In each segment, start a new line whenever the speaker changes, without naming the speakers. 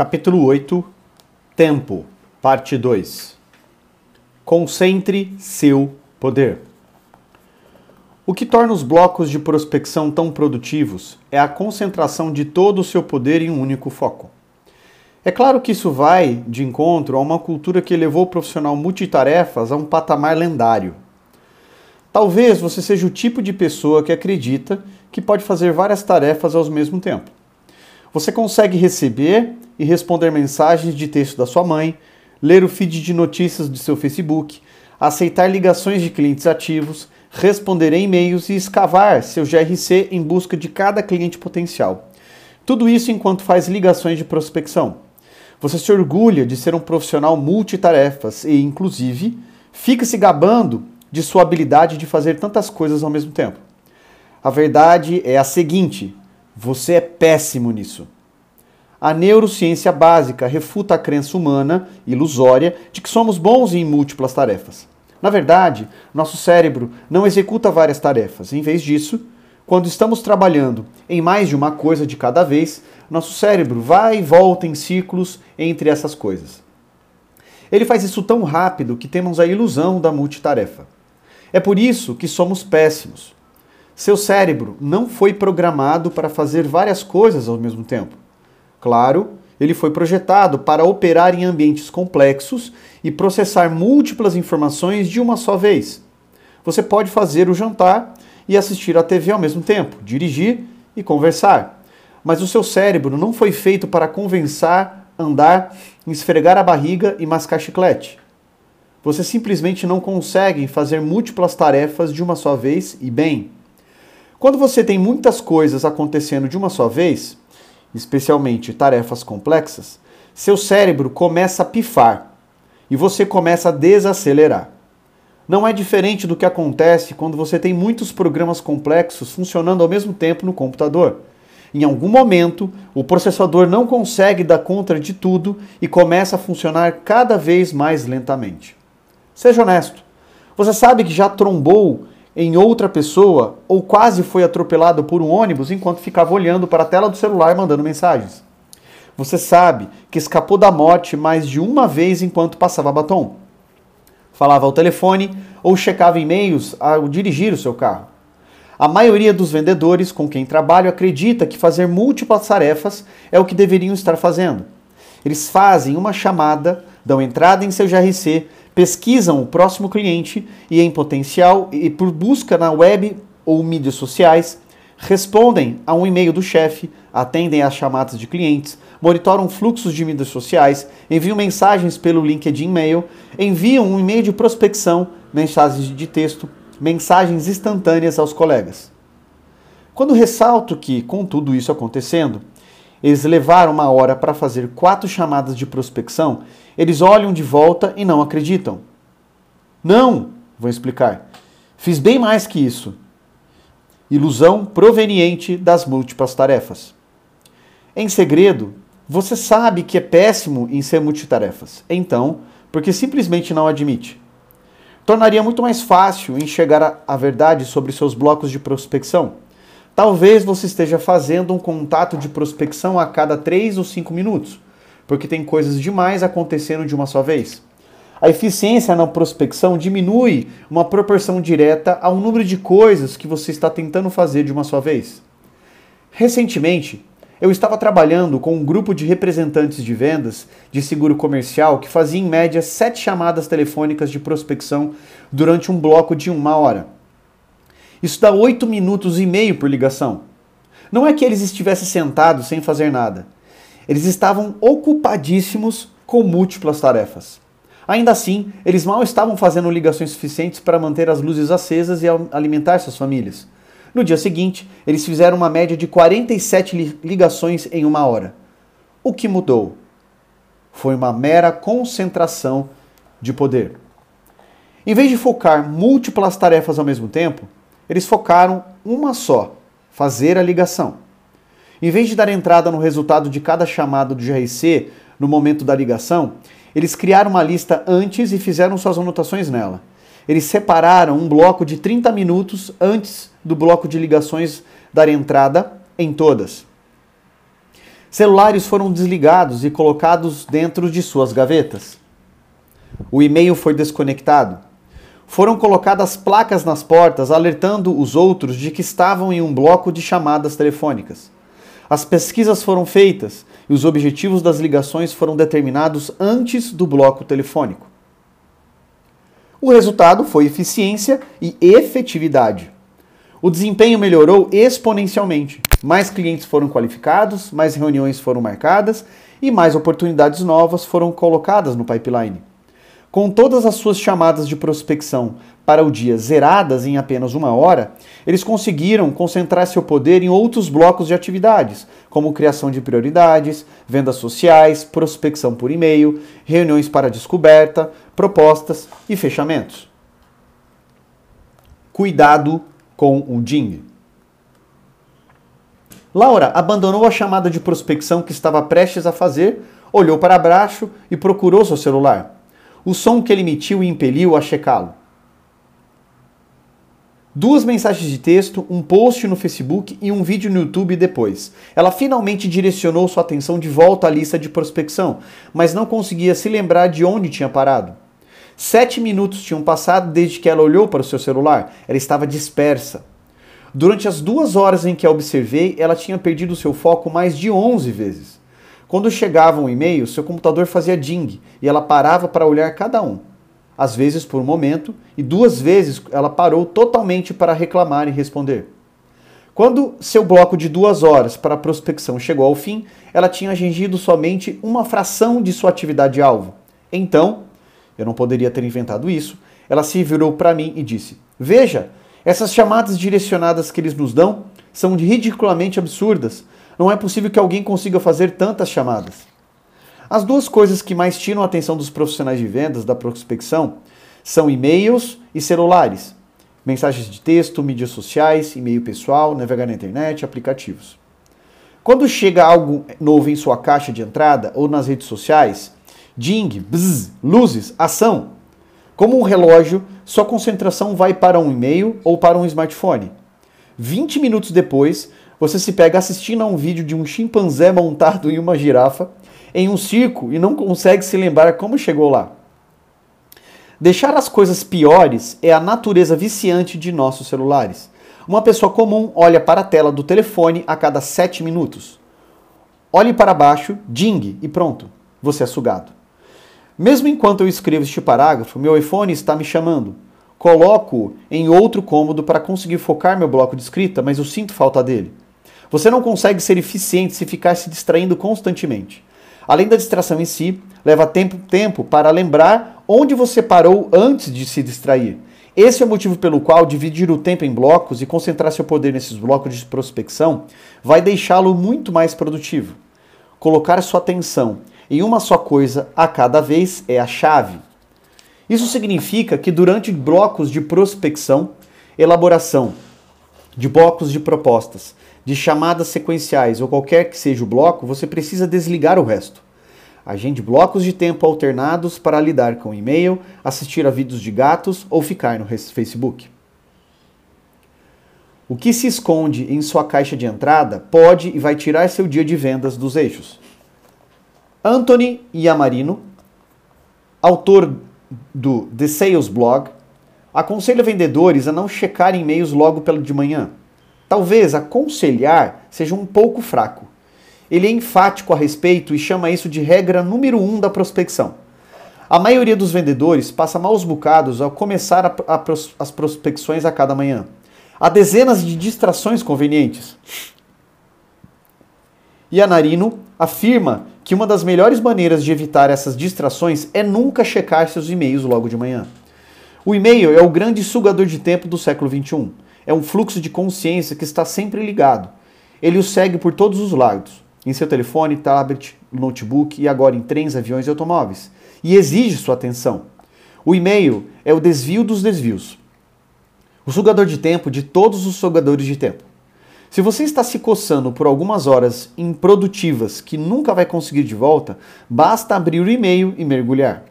Capítulo 8 Tempo, Parte 2 Concentre seu poder. O que torna os blocos de prospecção tão produtivos é a concentração de todo o seu poder em um único foco. É claro que isso vai de encontro a uma cultura que levou o profissional multitarefas a um patamar lendário. Talvez você seja o tipo de pessoa que acredita que pode fazer várias tarefas ao mesmo tempo. Você consegue receber e responder mensagens de texto da sua mãe, ler o feed de notícias de seu Facebook, aceitar ligações de clientes ativos, responder e-mails e escavar seu GRC em busca de cada cliente potencial. Tudo isso enquanto faz ligações de prospecção. Você se orgulha de ser um profissional multitarefas e, inclusive, fica se gabando de sua habilidade de fazer tantas coisas ao mesmo tempo. A verdade é a seguinte: você é péssimo nisso. A neurociência básica refuta a crença humana, ilusória, de que somos bons em múltiplas tarefas. Na verdade, nosso cérebro não executa várias tarefas. Em vez disso, quando estamos trabalhando em mais de uma coisa de cada vez, nosso cérebro vai e volta em ciclos entre essas coisas. Ele faz isso tão rápido que temos a ilusão da multitarefa. É por isso que somos péssimos. Seu cérebro não foi programado para fazer várias coisas ao mesmo tempo. Claro, ele foi projetado para operar em ambientes complexos e processar múltiplas informações de uma só vez. Você pode fazer o jantar e assistir à TV ao mesmo tempo, dirigir e conversar. Mas o seu cérebro não foi feito para conversar, andar, esfregar a barriga e mascar chiclete. Você simplesmente não consegue fazer múltiplas tarefas de uma só vez e bem. Quando você tem muitas coisas acontecendo de uma só vez, especialmente tarefas complexas, seu cérebro começa a pifar e você começa a desacelerar. Não é diferente do que acontece quando você tem muitos programas complexos funcionando ao mesmo tempo no computador. Em algum momento, o processador não consegue dar conta de tudo e começa a funcionar cada vez mais lentamente. Seja honesto. Você sabe que já trombou em outra pessoa ou quase foi atropelado por um ônibus enquanto ficava olhando para a tela do celular mandando mensagens. Você sabe que escapou da morte mais de uma vez enquanto passava batom. Falava ao telefone ou checava e-mails ao dirigir o seu carro. A maioria dos vendedores com quem trabalho acredita que fazer múltiplas tarefas é o que deveriam estar fazendo. Eles fazem uma chamada, dão entrada em seu GRC, pesquisam o próximo cliente e em potencial e por busca na web ou mídias sociais, respondem a um e-mail do chefe, atendem às chamadas de clientes, monitoram fluxos de mídias sociais, enviam mensagens pelo LinkedIn Mail, enviam um e-mail de prospecção, mensagens de texto, mensagens instantâneas aos colegas. Quando ressalto que, com tudo isso acontecendo, eles levaram uma hora para fazer quatro chamadas de prospecção, eles olham de volta e não acreditam. Não, vou explicar. Fiz bem mais que isso. Ilusão proveniente das múltiplas tarefas. Em segredo, você sabe que é péssimo em ser multitarefas. Então, porque simplesmente não admite. Tornaria muito mais fácil enxergar a verdade sobre seus blocos de prospecção. Talvez você esteja fazendo um contato de prospecção a cada 3 ou 5 minutos porque tem coisas demais acontecendo de uma só vez. A eficiência na prospecção diminui uma proporção direta ao número de coisas que você está tentando fazer de uma só vez. Recentemente, eu estava trabalhando com um grupo de representantes de vendas de seguro comercial que fazia em média sete chamadas telefônicas de prospecção durante um bloco de uma hora. Isso dá oito minutos e meio por ligação. Não é que eles estivessem sentados sem fazer nada. Eles estavam ocupadíssimos com múltiplas tarefas. Ainda assim, eles mal estavam fazendo ligações suficientes para manter as luzes acesas e alimentar suas famílias. No dia seguinte, eles fizeram uma média de 47 ligações em uma hora. O que mudou? Foi uma mera concentração de poder. Em vez de focar múltiplas tarefas ao mesmo tempo, eles focaram uma só: fazer a ligação. Em vez de dar entrada no resultado de cada chamada do GRC no momento da ligação, eles criaram uma lista antes e fizeram suas anotações nela. Eles separaram um bloco de 30 minutos antes do bloco de ligações dar entrada em todas. Celulares foram desligados e colocados dentro de suas gavetas. O e-mail foi desconectado. Foram colocadas placas nas portas alertando os outros de que estavam em um bloco de chamadas telefônicas. As pesquisas foram feitas e os objetivos das ligações foram determinados antes do bloco telefônico. O resultado foi eficiência e efetividade. O desempenho melhorou exponencialmente. Mais clientes foram qualificados, mais reuniões foram marcadas e mais oportunidades novas foram colocadas no pipeline. Com todas as suas chamadas de prospecção para o dia zeradas em apenas uma hora, eles conseguiram concentrar seu poder em outros blocos de atividades, como criação de prioridades, vendas sociais, prospecção por e-mail, reuniões para descoberta, propostas e fechamentos. Cuidado com o Ding. Laura abandonou a chamada de prospecção que estava prestes a fazer, olhou para baixo e procurou seu celular. O som que ele emitiu impeliu a checá-lo. Duas mensagens de texto, um post no Facebook e um vídeo no YouTube depois. Ela finalmente direcionou sua atenção de volta à lista de prospecção, mas não conseguia se lembrar de onde tinha parado. Sete minutos tinham passado desde que ela olhou para o seu celular. Ela estava dispersa. Durante as duas horas em que a observei, ela tinha perdido seu foco mais de 11 vezes. Quando chegava um e-mail, seu computador fazia ding e ela parava para olhar cada um. Às vezes por um momento, e duas vezes ela parou totalmente para reclamar e responder. Quando seu bloco de duas horas para a prospecção chegou ao fim, ela tinha atingido somente uma fração de sua atividade-alvo. Então, eu não poderia ter inventado isso, ela se virou para mim e disse: Veja, essas chamadas direcionadas que eles nos dão são ridiculamente absurdas. Não é possível que alguém consiga fazer tantas chamadas. As duas coisas que mais tiram a atenção dos profissionais de vendas da prospecção são e-mails e celulares. Mensagens de texto, mídias sociais, e-mail pessoal, navegar na internet, aplicativos. Quando chega algo novo em sua caixa de entrada ou nas redes sociais, ding, bzz, luzes, ação. Como um relógio, sua concentração vai para um e-mail ou para um smartphone. 20 minutos depois, você se pega assistindo a um vídeo de um chimpanzé montado em uma girafa em um circo e não consegue se lembrar como chegou lá. Deixar as coisas piores é a natureza viciante de nossos celulares. Uma pessoa comum olha para a tela do telefone a cada 7 minutos. Olhe para baixo, ding e pronto, você é sugado. Mesmo enquanto eu escrevo este parágrafo, meu iPhone está me chamando. Coloco em outro cômodo para conseguir focar meu bloco de escrita, mas eu sinto falta dele. Você não consegue ser eficiente se ficar se distraindo constantemente. Além da distração em si, leva tempo, tempo para lembrar onde você parou antes de se distrair. Esse é o motivo pelo qual dividir o tempo em blocos e concentrar seu poder nesses blocos de prospecção vai deixá-lo muito mais produtivo. Colocar sua atenção em uma só coisa a cada vez é a chave. Isso significa que durante blocos de prospecção, elaboração de blocos de propostas, de chamadas sequenciais ou qualquer que seja o bloco, você precisa desligar o resto. Agende blocos de tempo alternados para lidar com e-mail, assistir a vídeos de gatos ou ficar no Facebook. O que se esconde em sua caixa de entrada pode e vai tirar seu dia de vendas dos eixos. Anthony Yamarino, autor do The Sales Blog, aconselha vendedores a não checar e-mails logo pela de manhã Talvez aconselhar seja um pouco fraco. Ele é enfático a respeito e chama isso de regra número um da prospecção. A maioria dos vendedores passa maus bocados ao começar a, a, as prospecções a cada manhã. Há dezenas de distrações convenientes. E a Narino afirma que uma das melhores maneiras de evitar essas distrações é nunca checar seus e-mails logo de manhã. O e-mail é o grande sugador de tempo do século XXI é um fluxo de consciência que está sempre ligado. Ele o segue por todos os lados, em seu telefone, tablet, notebook e agora em trens, aviões e automóveis, e exige sua atenção. O e-mail é o desvio dos desvios. O sugador de tempo de todos os sugadores de tempo. Se você está se coçando por algumas horas improdutivas que nunca vai conseguir de volta, basta abrir o e-mail e mergulhar.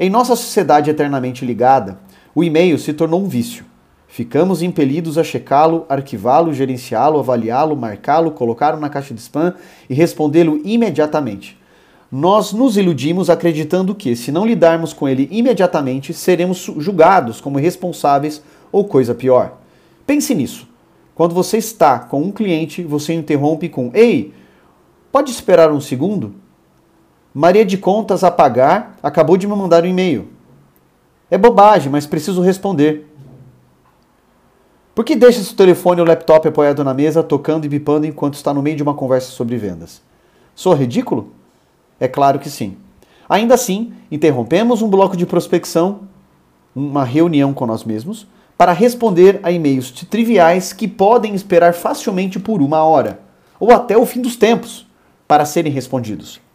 Em nossa sociedade eternamente ligada, o e-mail se tornou um vício. Ficamos impelidos a checá-lo, arquivá-lo, gerenciá-lo, avaliá-lo, marcá-lo, colocá-lo na caixa de spam e respondê-lo imediatamente. Nós nos iludimos acreditando que, se não lidarmos com ele imediatamente, seremos julgados como responsáveis ou coisa pior. Pense nisso. Quando você está com um cliente, você interrompe com: Ei, pode esperar um segundo? Maria de Contas a pagar acabou de me mandar um e-mail. É bobagem, mas preciso responder. Por que deixa seu telefone ou laptop apoiado na mesa, tocando e bipando enquanto está no meio de uma conversa sobre vendas? Sou ridículo? É claro que sim. Ainda assim, interrompemos um bloco de prospecção, uma reunião com nós mesmos, para responder a e-mails triviais que podem esperar facilmente por uma hora, ou até o fim dos tempos, para serem respondidos.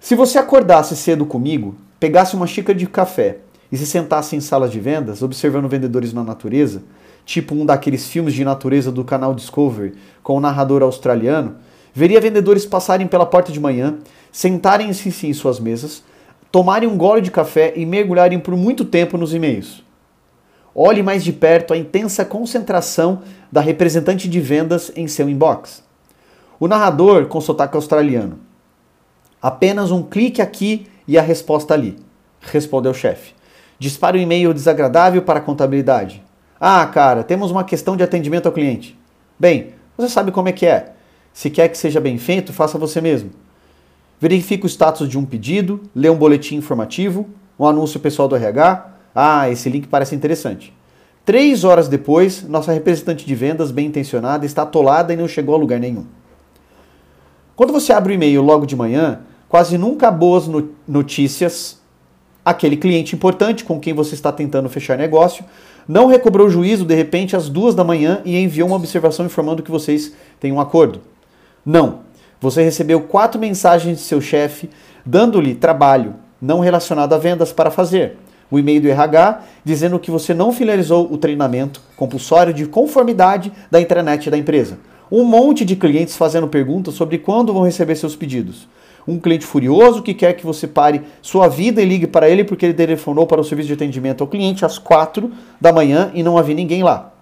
Se você acordasse cedo comigo, pegasse uma xícara de café e se sentasse em salas de vendas, observando vendedores na natureza, tipo um daqueles filmes de natureza do canal Discovery com o um narrador australiano, veria vendedores passarem pela porta de manhã, sentarem-se em suas mesas, tomarem um gole de café e mergulharem por muito tempo nos e-mails. Olhe mais de perto a intensa concentração da representante de vendas em seu inbox. O narrador com sotaque australiano. Apenas um clique aqui e a resposta ali, respondeu o chefe. Dispara um e-mail desagradável para a contabilidade. Ah, cara, temos uma questão de atendimento ao cliente. Bem, você sabe como é que é. Se quer que seja bem feito, faça você mesmo. Verifique o status de um pedido, lê um boletim informativo, um anúncio pessoal do RH. Ah, esse link parece interessante. Três horas depois, nossa representante de vendas, bem intencionada, está atolada e não chegou a lugar nenhum. Quando você abre o e-mail logo de manhã, quase nunca boas notícias. Aquele cliente importante com quem você está tentando fechar negócio não recobrou o juízo de repente às duas da manhã e enviou uma observação informando que vocês têm um acordo. Não. Você recebeu quatro mensagens de seu chefe dando-lhe trabalho não relacionado a vendas para fazer. O e-mail do RH dizendo que você não finalizou o treinamento compulsório de conformidade da intranet da empresa. Um monte de clientes fazendo perguntas sobre quando vão receber seus pedidos um cliente furioso que quer que você pare sua vida e ligue para ele porque ele telefonou para o serviço de atendimento ao cliente às 4 da manhã e não havia ninguém lá.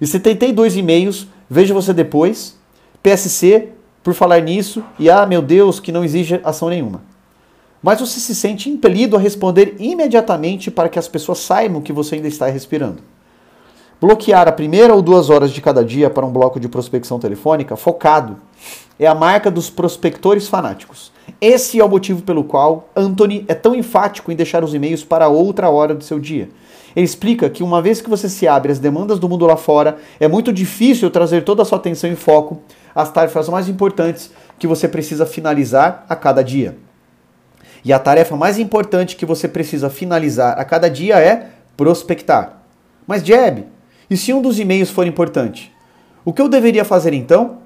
E 72 e-mails, veja você depois, PSC, por falar nisso, e ah, meu Deus, que não exige ação nenhuma. Mas você se sente impelido a responder imediatamente para que as pessoas saibam que você ainda está respirando. Bloquear a primeira ou duas horas de cada dia para um bloco de prospecção telefônica focado é a marca dos prospectores fanáticos. Esse é o motivo pelo qual Anthony é tão enfático em deixar os e-mails para outra hora do seu dia. Ele explica que uma vez que você se abre às demandas do mundo lá fora, é muito difícil trazer toda a sua atenção e foco às tarefas mais importantes que você precisa finalizar a cada dia. E a tarefa mais importante que você precisa finalizar a cada dia é prospectar. Mas Jeb, e se um dos e-mails for importante? O que eu deveria fazer então?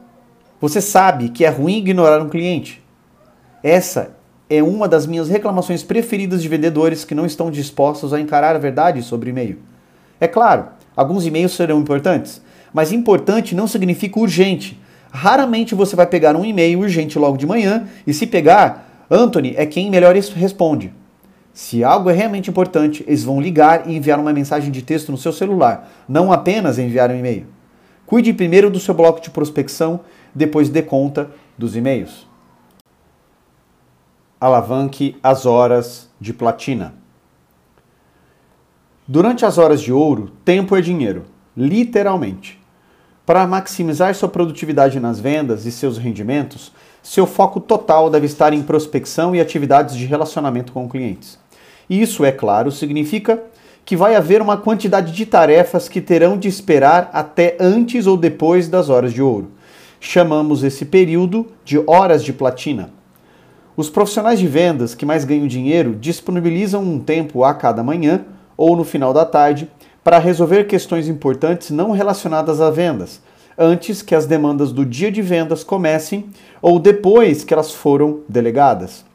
Você sabe que é ruim ignorar um cliente. Essa é uma das minhas reclamações preferidas de vendedores que não estão dispostos a encarar a verdade sobre e-mail. É claro, alguns e-mails serão importantes, mas importante não significa urgente. Raramente você vai pegar um e-mail urgente logo de manhã e se pegar, Anthony é quem melhor responde. Se algo é realmente importante, eles vão ligar e enviar uma mensagem de texto no seu celular, não apenas enviar um e-mail. Cuide primeiro do seu bloco de prospecção, depois dê conta dos e-mails. Alavanque as horas de platina. Durante as horas de ouro, tempo é dinheiro, literalmente. Para maximizar sua produtividade nas vendas e seus rendimentos, seu foco total deve estar em prospecção e atividades de relacionamento com clientes. Isso, é claro, significa que vai haver uma quantidade de tarefas que terão de esperar até antes ou depois das horas de ouro. Chamamos esse período de horas de platina. Os profissionais de vendas que mais ganham dinheiro disponibilizam um tempo a cada manhã ou no final da tarde para resolver questões importantes não relacionadas a vendas, antes que as demandas do dia de vendas comecem ou depois que elas foram delegadas.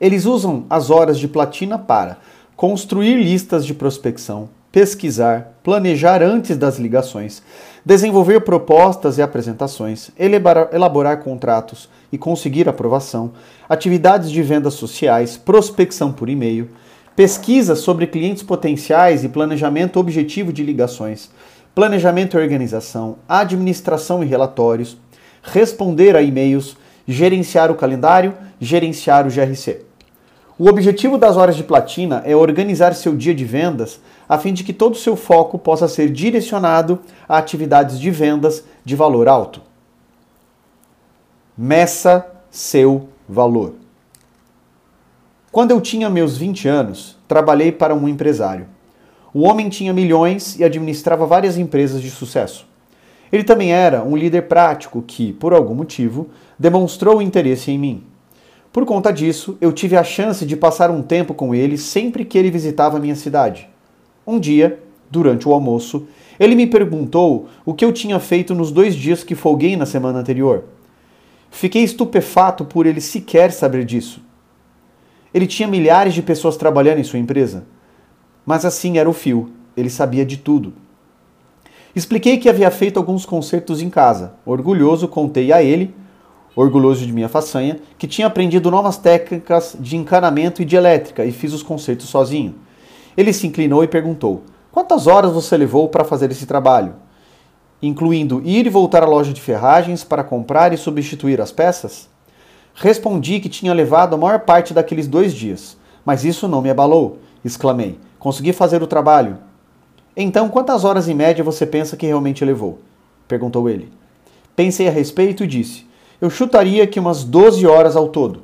Eles usam as horas de platina para construir listas de prospecção, pesquisar, planejar antes das ligações, desenvolver propostas e apresentações, elaborar, elaborar, contratos e conseguir aprovação, atividades de vendas sociais, prospecção por e-mail, pesquisa sobre clientes potenciais e planejamento objetivo de ligações, planejamento e organização, administração e relatórios, responder a e-mails, gerenciar o calendário, gerenciar o GRC. O objetivo das horas de platina é organizar seu dia de vendas a fim de que todo o seu foco possa ser direcionado a atividades de vendas de valor alto. Meça seu valor. Quando eu tinha meus 20 anos, trabalhei para um empresário. O homem tinha milhões e administrava várias empresas de sucesso. Ele também era um líder prático que, por algum motivo, demonstrou interesse em mim. Por conta disso, eu tive a chance de passar um tempo com ele sempre que ele visitava minha cidade. Um dia, durante o almoço, ele me perguntou o que eu tinha feito nos dois dias que folguei na semana anterior. Fiquei estupefato por ele sequer saber disso. Ele tinha milhares de pessoas trabalhando em sua empresa. Mas assim era o fio, ele sabia de tudo. Expliquei que havia feito alguns concertos em casa. Orgulhoso, contei a ele, orgulhoso de minha façanha, que tinha aprendido novas técnicas de encanamento e de elétrica e fiz os concertos sozinho. Ele se inclinou e perguntou: Quantas horas você levou para fazer esse trabalho? Incluindo ir e voltar à loja de ferragens para comprar e substituir as peças? Respondi que tinha levado a maior parte daqueles dois dias, mas isso não me abalou, exclamei. Consegui fazer o trabalho. Então, quantas horas em média você pensa que realmente levou? perguntou ele. Pensei a respeito e disse: Eu chutaria que umas 12 horas ao todo.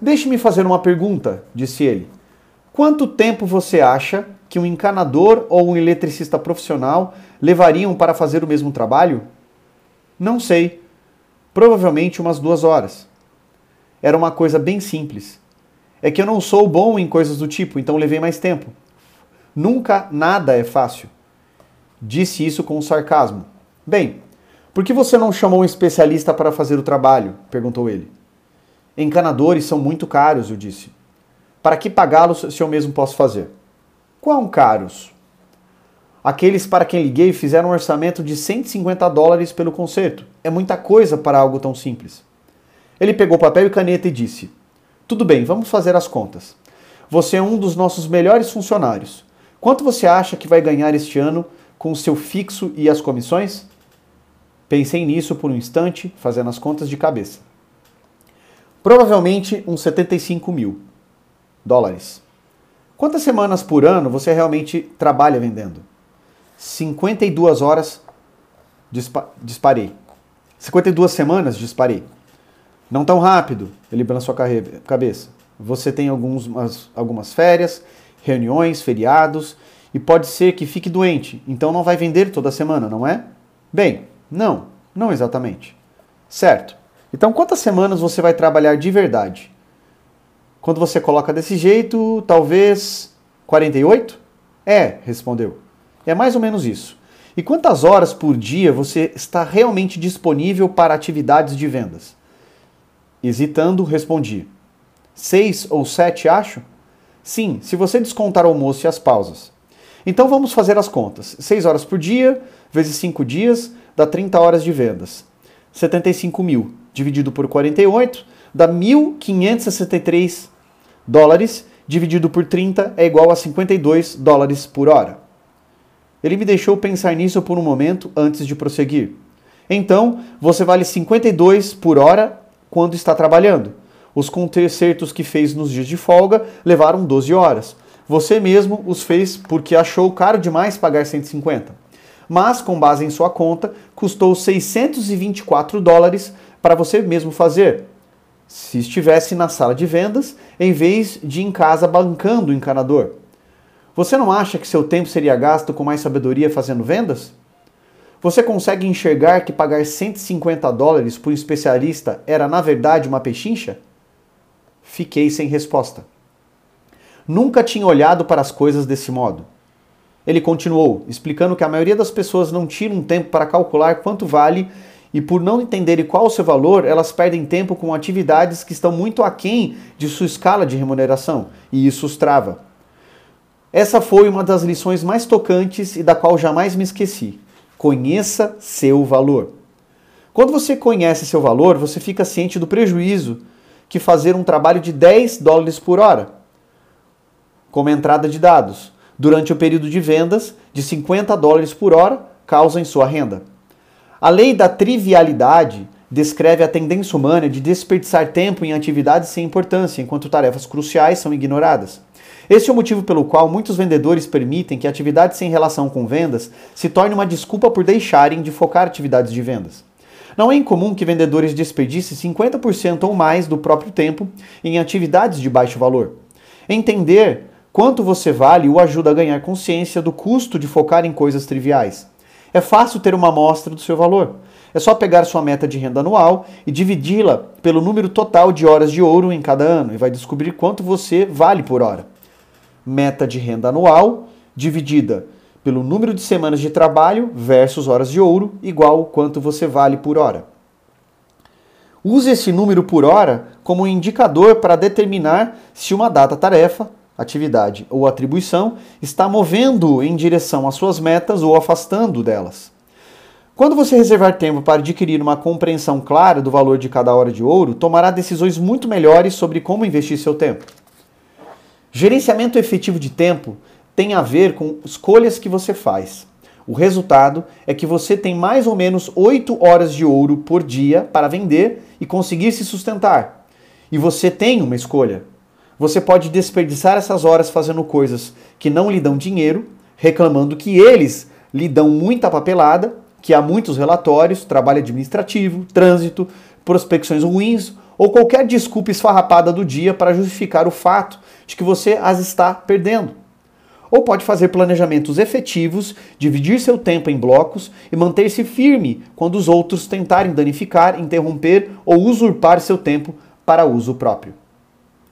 Deixe-me fazer uma pergunta, disse ele. Quanto tempo você acha que um encanador ou um eletricista profissional levariam para fazer o mesmo trabalho? Não sei. Provavelmente umas duas horas era uma coisa bem simples. É que eu não sou bom em coisas do tipo, então levei mais tempo. Nunca nada é fácil. Disse isso com sarcasmo. Bem, por que você não chamou um especialista para fazer o trabalho? perguntou ele. Encanadores são muito caros, eu disse. Para que pagá-los se eu mesmo posso fazer? Quão caros? Aqueles para quem liguei fizeram um orçamento de 150 dólares pelo concerto. É muita coisa para algo tão simples. Ele pegou papel e caneta e disse: Tudo bem, vamos fazer as contas. Você é um dos nossos melhores funcionários. Quanto você acha que vai ganhar este ano com o seu fixo e as comissões? Pensei nisso por um instante, fazendo as contas de cabeça. Provavelmente uns 75 mil dólares. Quantas semanas por ano você realmente trabalha vendendo? 52 horas dispa disparei. 52 semanas disparei. Não tão rápido, ele na sua cabeça. Você tem alguns, umas, algumas férias, reuniões, feriados, e pode ser que fique doente, então não vai vender toda semana, não é? Bem, não, não exatamente. Certo. Então quantas semanas você vai trabalhar de verdade? Quando você coloca desse jeito, talvez 48? É, respondeu. É mais ou menos isso. E quantas horas por dia você está realmente disponível para atividades de vendas? Hesitando, respondi: Seis ou sete, acho? Sim, se você descontar o almoço e as pausas. Então vamos fazer as contas. 6 horas por dia, vezes 5 dias, dá 30 horas de vendas. 75 mil dividido por 48 dá 1.563 dólares, dividido por 30 é igual a 52 dólares por hora. Ele me deixou pensar nisso por um momento antes de prosseguir. Então, você vale 52 por hora quando está trabalhando. Os concertos que fez nos dias de folga levaram 12 horas. Você mesmo os fez porque achou caro demais pagar 150. Mas, com base em sua conta, custou 624 dólares para você mesmo fazer. Se estivesse na sala de vendas, em vez de em casa bancando o encanador. Você não acha que seu tempo seria gasto com mais sabedoria fazendo vendas? Você consegue enxergar que pagar 150 dólares por um especialista era na verdade uma pechincha? Fiquei sem resposta. Nunca tinha olhado para as coisas desse modo. Ele continuou, explicando que a maioria das pessoas não tira um tempo para calcular quanto vale e por não entenderem qual o seu valor, elas perdem tempo com atividades que estão muito aquém de sua escala de remuneração, e isso os trava. Essa foi uma das lições mais tocantes e da qual jamais me esqueci. Conheça seu valor. Quando você conhece seu valor, você fica ciente do prejuízo que fazer um trabalho de 10 dólares por hora. como entrada de dados, durante o período de vendas de 50 dólares por hora, causa em sua renda. A lei da trivialidade descreve a tendência humana de desperdiçar tempo em atividades sem importância, enquanto tarefas cruciais são ignoradas. Esse é o motivo pelo qual muitos vendedores permitem que atividades sem relação com vendas se tornem uma desculpa por deixarem de focar atividades de vendas. Não é incomum que vendedores desperdicem 50% ou mais do próprio tempo em atividades de baixo valor. Entender quanto você vale o ajuda a ganhar consciência do custo de focar em coisas triviais. É fácil ter uma amostra do seu valor. É só pegar sua meta de renda anual e dividi-la pelo número total de horas de ouro em cada ano e vai descobrir quanto você vale por hora. Meta de renda anual dividida pelo número de semanas de trabalho versus horas de ouro, igual quanto você vale por hora. Use esse número por hora como um indicador para determinar se uma data-tarefa, atividade ou atribuição está movendo em direção às suas metas ou afastando delas. Quando você reservar tempo para adquirir uma compreensão clara do valor de cada hora de ouro, tomará decisões muito melhores sobre como investir seu tempo. Gerenciamento efetivo de tempo tem a ver com escolhas que você faz. O resultado é que você tem mais ou menos 8 horas de ouro por dia para vender e conseguir se sustentar. E você tem uma escolha. Você pode desperdiçar essas horas fazendo coisas que não lhe dão dinheiro, reclamando que eles lhe dão muita papelada, que há muitos relatórios, trabalho administrativo, trânsito, prospecções ruins ou qualquer desculpa esfarrapada do dia para justificar o fato de que você as está perdendo ou pode fazer planejamentos efetivos, dividir seu tempo em blocos e manter-se firme quando os outros tentarem danificar, interromper ou usurpar seu tempo para uso próprio.